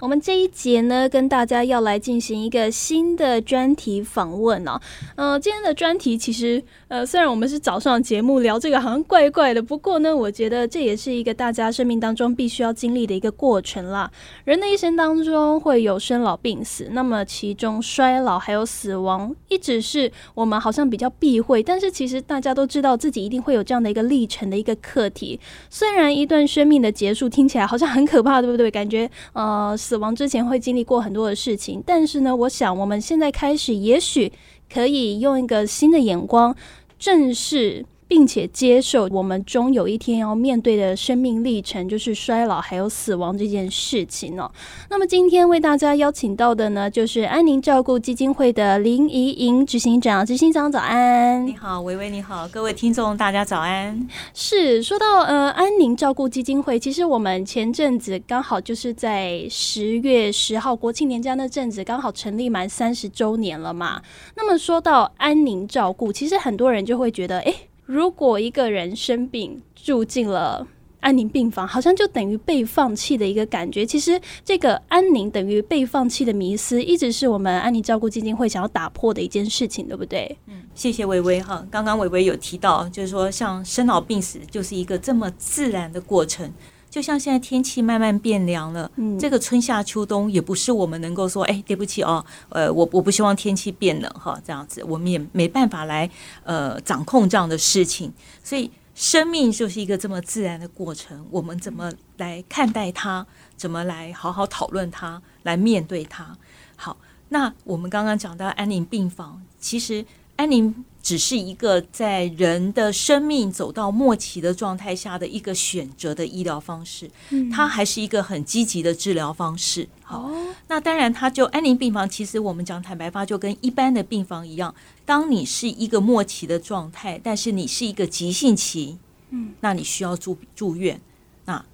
我们这一节呢，跟大家要来进行一个新的专题访问哦。嗯，今天的专题其实，呃，虽然我们是早上节目聊这个，好像怪怪的，不过呢，我觉得这也是一个大家生命当中必须要经历的一个过程啦。人的一生当中会有生老病死，那么其中衰老还有死亡，一直是我们好像比较避讳，但是其实大家都知道自己一定会有这样的一个历程的一个课题。虽然一段生命的结束听起来好像很可怕，对不对？感觉呃，死亡之前会经历过很多的事情，但是呢，我想我们现在开始，也许可以用一个新的眼光，正视。并且接受我们终有一天要面对的生命历程，就是衰老还有死亡这件事情哦。那么今天为大家邀请到的呢，就是安宁照顾基金会的林怡莹执行长。执行长早安，你好，维维你好，各位听众大家早安。是说到呃安宁照顾基金会，其实我们前阵子刚好就是在十月十号国庆年假那阵子，刚好成立满三十周年了嘛。那么说到安宁照顾，其实很多人就会觉得，哎。如果一个人生病住进了安宁病房，好像就等于被放弃的一个感觉。其实，这个安宁等于被放弃的迷思，一直是我们安宁照顾基金会想要打破的一件事情，对不对？嗯，谢谢微微哈。刚刚微微有提到，就是说，像生老病死就是一个这么自然的过程。就像现在天气慢慢变凉了，嗯这个春夏秋冬也不是我们能够说，哎，对不起哦，呃，我我不希望天气变冷哈，这样子我们也没办法来呃掌控这样的事情。所以生命就是一个这么自然的过程，我们怎么来看待它？怎么来好好讨论它？来面对它？好，那我们刚刚讲到安宁病房，其实安宁。只是一个在人的生命走到末期的状态下的一个选择的医疗方式，它还是一个很积极的治疗方式。好，那当然，它就安宁病房，其实我们讲坦白话，就跟一般的病房一样。当你是一个末期的状态，但是你是一个急性期，嗯，那你需要住住院，那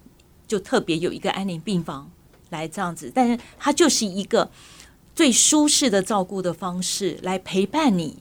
就特别有一个安宁病房来这样子。但是它就是一个最舒适的照顾的方式来陪伴你。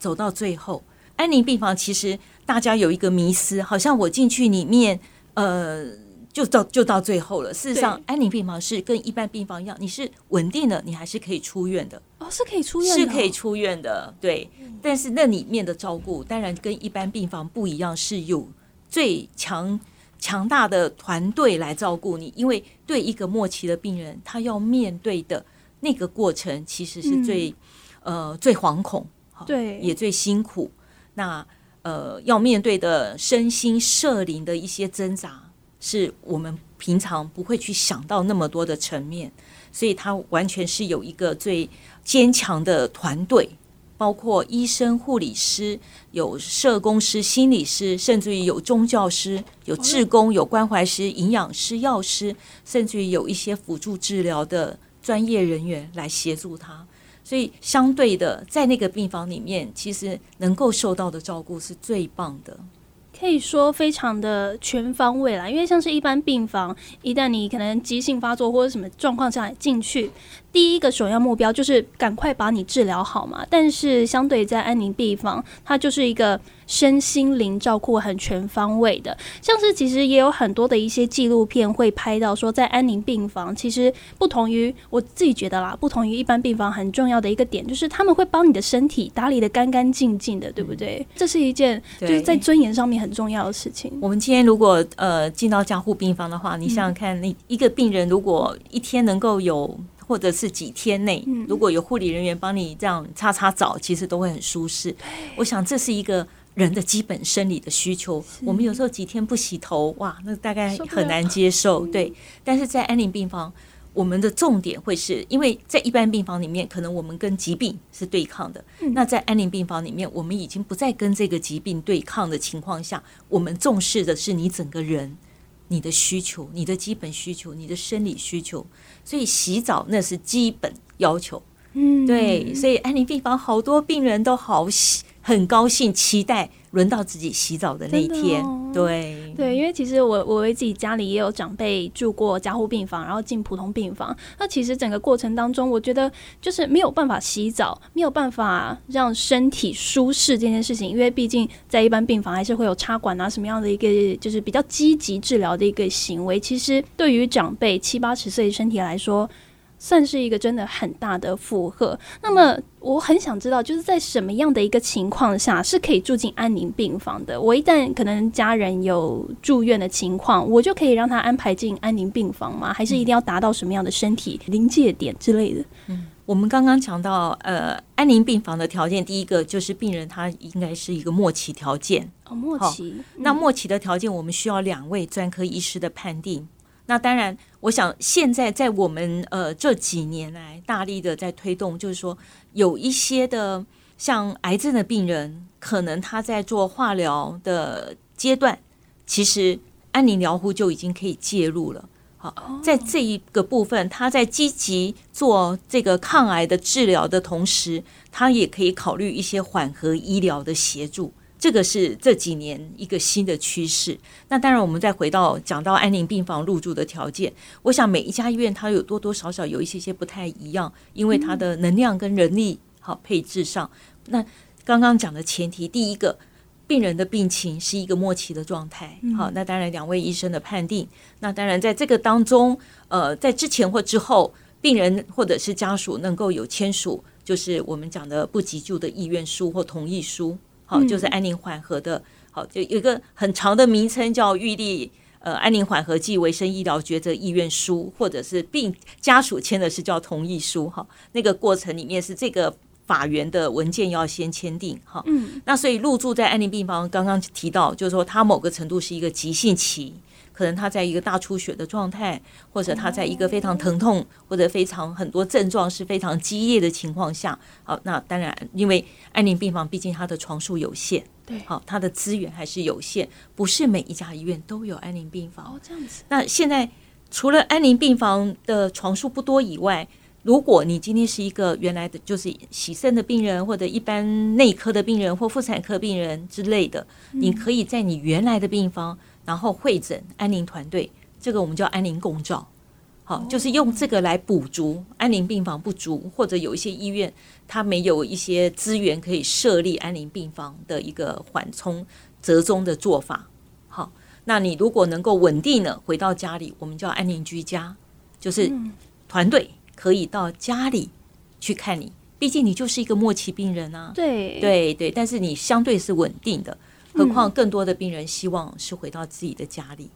走到最后，安宁病房其实大家有一个迷思，好像我进去里面，呃，就到就到最后了。事实上，安宁病房是跟一般病房一样，你是稳定的，你还是可以出院的。哦，是可以出院，是可以出院的。对，但是那里面的照顾当然跟一般病房不一样，是有最强强大的团队来照顾你，因为对一个末期的病人，他要面对的那个过程，其实是最呃最惶恐。对，也最辛苦。那呃，要面对的身心社灵的一些挣扎，是我们平常不会去想到那么多的层面。所以，他完全是有一个最坚强的团队，包括医生、护理师、有社工师、心理师，甚至于有宗教师、有志工、有关怀师、营养师、药师，甚至于有一些辅助治疗的专业人员来协助他。所以，相对的，在那个病房里面，其实能够受到的照顾是最棒的，可以说非常的全方位啦。因为像是一般病房，一旦你可能急性发作或者什么状况下进去。第一个首要目标就是赶快把你治疗好嘛，但是相对在安宁病房，它就是一个身心灵照顾很全方位的。像是其实也有很多的一些纪录片会拍到说，在安宁病房，其实不同于我自己觉得啦，不同于一般病房很重要的一个点，就是他们会帮你的身体打理的干干净净的，对不对？这是一件就是在尊严上面很重要的事情。我们今天如果呃进到加护病房的话，你想想看，你一个病人如果一天能够有。或者是几天内，如果有护理人员帮你这样擦擦澡，其实都会很舒适。我想这是一个人的基本生理的需求。我们有时候几天不洗头，哇，那大概很难接受。对，但是在安宁病房，我们的重点会是因为在一般病房里面，可能我们跟疾病是对抗的。那在安宁病房里面，我们已经不再跟这个疾病对抗的情况下，我们重视的是你整个人。你的需求，你的基本需求，你的生理需求，所以洗澡那是基本要求。嗯，对，所以安宁病房好多病人都好喜很高兴，期待轮到自己洗澡的那一天。对对，因为其实我我为自己家里也有长辈住过加护病房，然后进普通病房。那其实整个过程当中，我觉得就是没有办法洗澡，没有办法让身体舒适这件事情，因为毕竟在一般病房还是会有插管啊什么样的一个就是比较积极治疗的一个行为。其实对于长辈七八十岁身体来说，算是一个真的很大的负荷。那么，我很想知道，就是在什么样的一个情况下是可以住进安宁病房的？我一旦可能家人有住院的情况，我就可以让他安排进安宁病房吗？还是一定要达到什么样的身体临界点之类的？嗯，我们刚刚讲到，呃，安宁病房的条件，第一个就是病人他应该是一个末期条件。哦，末期。那末期的条件，我们需要两位专科医师的判定。那当然，我想现在在我们呃这几年来大力的在推动，就是说有一些的像癌症的病人，可能他在做化疗的阶段，其实安宁疗护就已经可以介入了。好，在这一个部分，他在积极做这个抗癌的治疗的同时，他也可以考虑一些缓和医疗的协助。这个是这几年一个新的趋势。那当然，我们再回到讲到安宁病房入住的条件，我想每一家医院它有多多少少有一些些不太一样，因为它的能量跟人力好配置上。那刚刚讲的前提，第一个，病人的病情是一个末期的状态。好，那当然两位医生的判定。那当然在这个当中，呃，在之前或之后，病人或者是家属能够有签署，就是我们讲的不急救的意愿书或同意书。好，就是安宁缓和的，好，就有一个很长的名称叫预立呃安宁缓和剂卫生医疗抉择意愿书，或者是病家属签的是叫同意书，哈，那个过程里面是这个法源的文件要先签订，哈，嗯，那所以入住在安宁病房，刚刚提到就是说它某个程度是一个急性期。可能他在一个大出血的状态，或者他在一个非常疼痛或者非常很多症状是非常激烈的情况下，好，那当然，因为安宁病房毕竟它的床数有限，对，好，它的资源还是有限，不是每一家医院都有安宁病房。哦，这样子。那现在除了安宁病房的床数不多以外，如果你今天是一个原来的就是洗肾的病人，或者一般内科的病人或妇产科病人之类的，你可以在你原来的病房。然后会诊安宁团队，这个我们叫安宁共照，好，就是用这个来补足安宁病房不足，或者有一些医院它没有一些资源可以设立安宁病房的一个缓冲折中的做法。好，那你如果能够稳定的回到家里，我们叫安宁居家，就是团队可以到家里去看你，毕竟你就是一个末期病人啊。对对对，但是你相对是稳定的。何况更多的病人希望是回到自己的家里，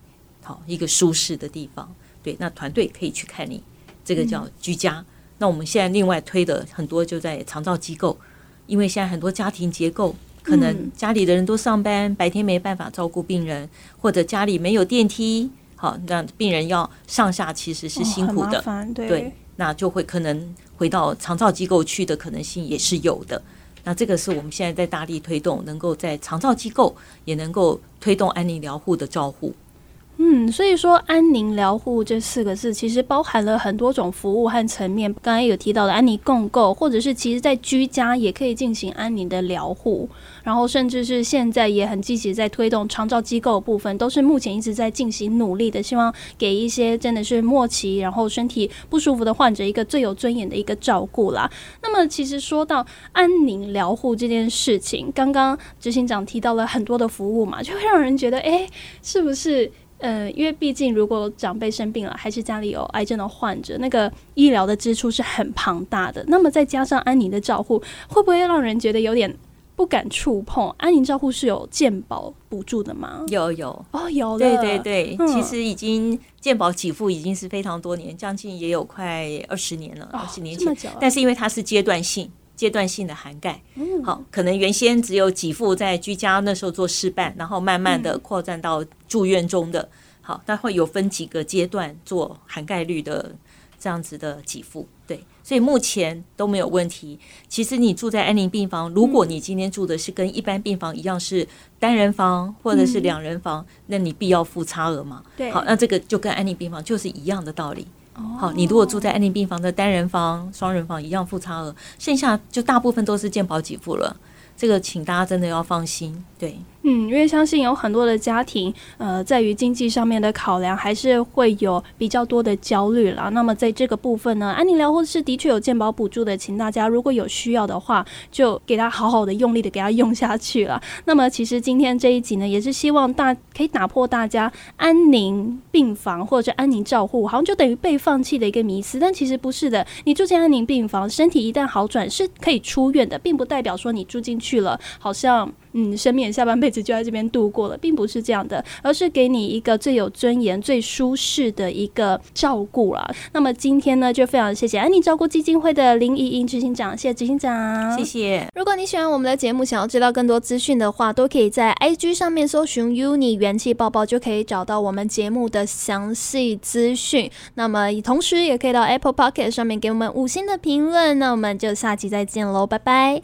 好一个舒适的地方。对，那团队可以去看你，这个叫居家。那我们现在另外推的很多就在长照机构，因为现在很多家庭结构，可能家里的人都上班，白天没办法照顾病人，或者家里没有电梯，好让病人要上下其实是辛苦的。对，那就会可能回到长照机构去的可能性也是有的。那这个是我们现在在大力推动，能够在长照机构也能够推动安宁疗护的照护。嗯，所以说安宁疗护这四个字其实包含了很多种服务和层面。刚才有提到的安宁共构，或者是其实在居家也可以进行安宁的疗护，然后甚至是现在也很积极在推动长照机构部分，都是目前一直在进行努力的，希望给一些真的是末期然后身体不舒服的患者一个最有尊严的一个照顾啦。那么其实说到安宁疗护这件事情，刚刚执行长提到了很多的服务嘛，就会让人觉得，哎，是不是？呃，因为毕竟如果长辈生病了，还是家里有癌症的患者，那个医疗的支出是很庞大的。那么再加上安宁的照护，会不会让人觉得有点不敢触碰？安宁照护是有健保补助的吗？有有哦，有对对对，其实已经健保给付已经是非常多年，将近也有快二十年了，二十年前。但是因为它是阶段性。阶段性的涵盖，好，可能原先只有给付在居家那时候做示范，然后慢慢的扩展到住院中的，好，但会有分几个阶段做涵盖率的这样子的给付，对，所以目前都没有问题。其实你住在安宁病房，如果你今天住的是跟一般病房一样是单人房或者是两人房，那你必要付差额嘛？对，好，那这个就跟安宁病房就是一样的道理。好，你如果住在安宁病房的单人房、双人房一样付差额，剩下就大部分都是健保给付了。这个请大家真的要放心，对。嗯，因为相信有很多的家庭，呃，在于经济上面的考量，还是会有比较多的焦虑啦。那么在这个部分呢，安宁疗护是的确有健保补助的，请大家如果有需要的话，就给他好好的用力的给他用下去了。那么其实今天这一集呢，也是希望大可以打破大家安宁病房或者安宁照护好像就等于被放弃的一个迷思，但其实不是的。你住进安宁病房，身体一旦好转是可以出院的，并不代表说你住进去了，好像。嗯，生命下半辈子就在这边度过了，并不是这样的，而是给你一个最有尊严、最舒适的一个照顾了。那么今天呢，就非常谢谢安妮照顾基金会的林怡莹执行长，谢谢执行长，谢谢。如果你喜欢我们的节目，想要知道更多资讯的话，都可以在 IG 上面搜寻 UNI 元气抱抱，就可以找到我们节目的详细资讯。那么同时也可以到 Apple Pocket 上面给我们五星的评论。那我们就下期再见喽，拜拜。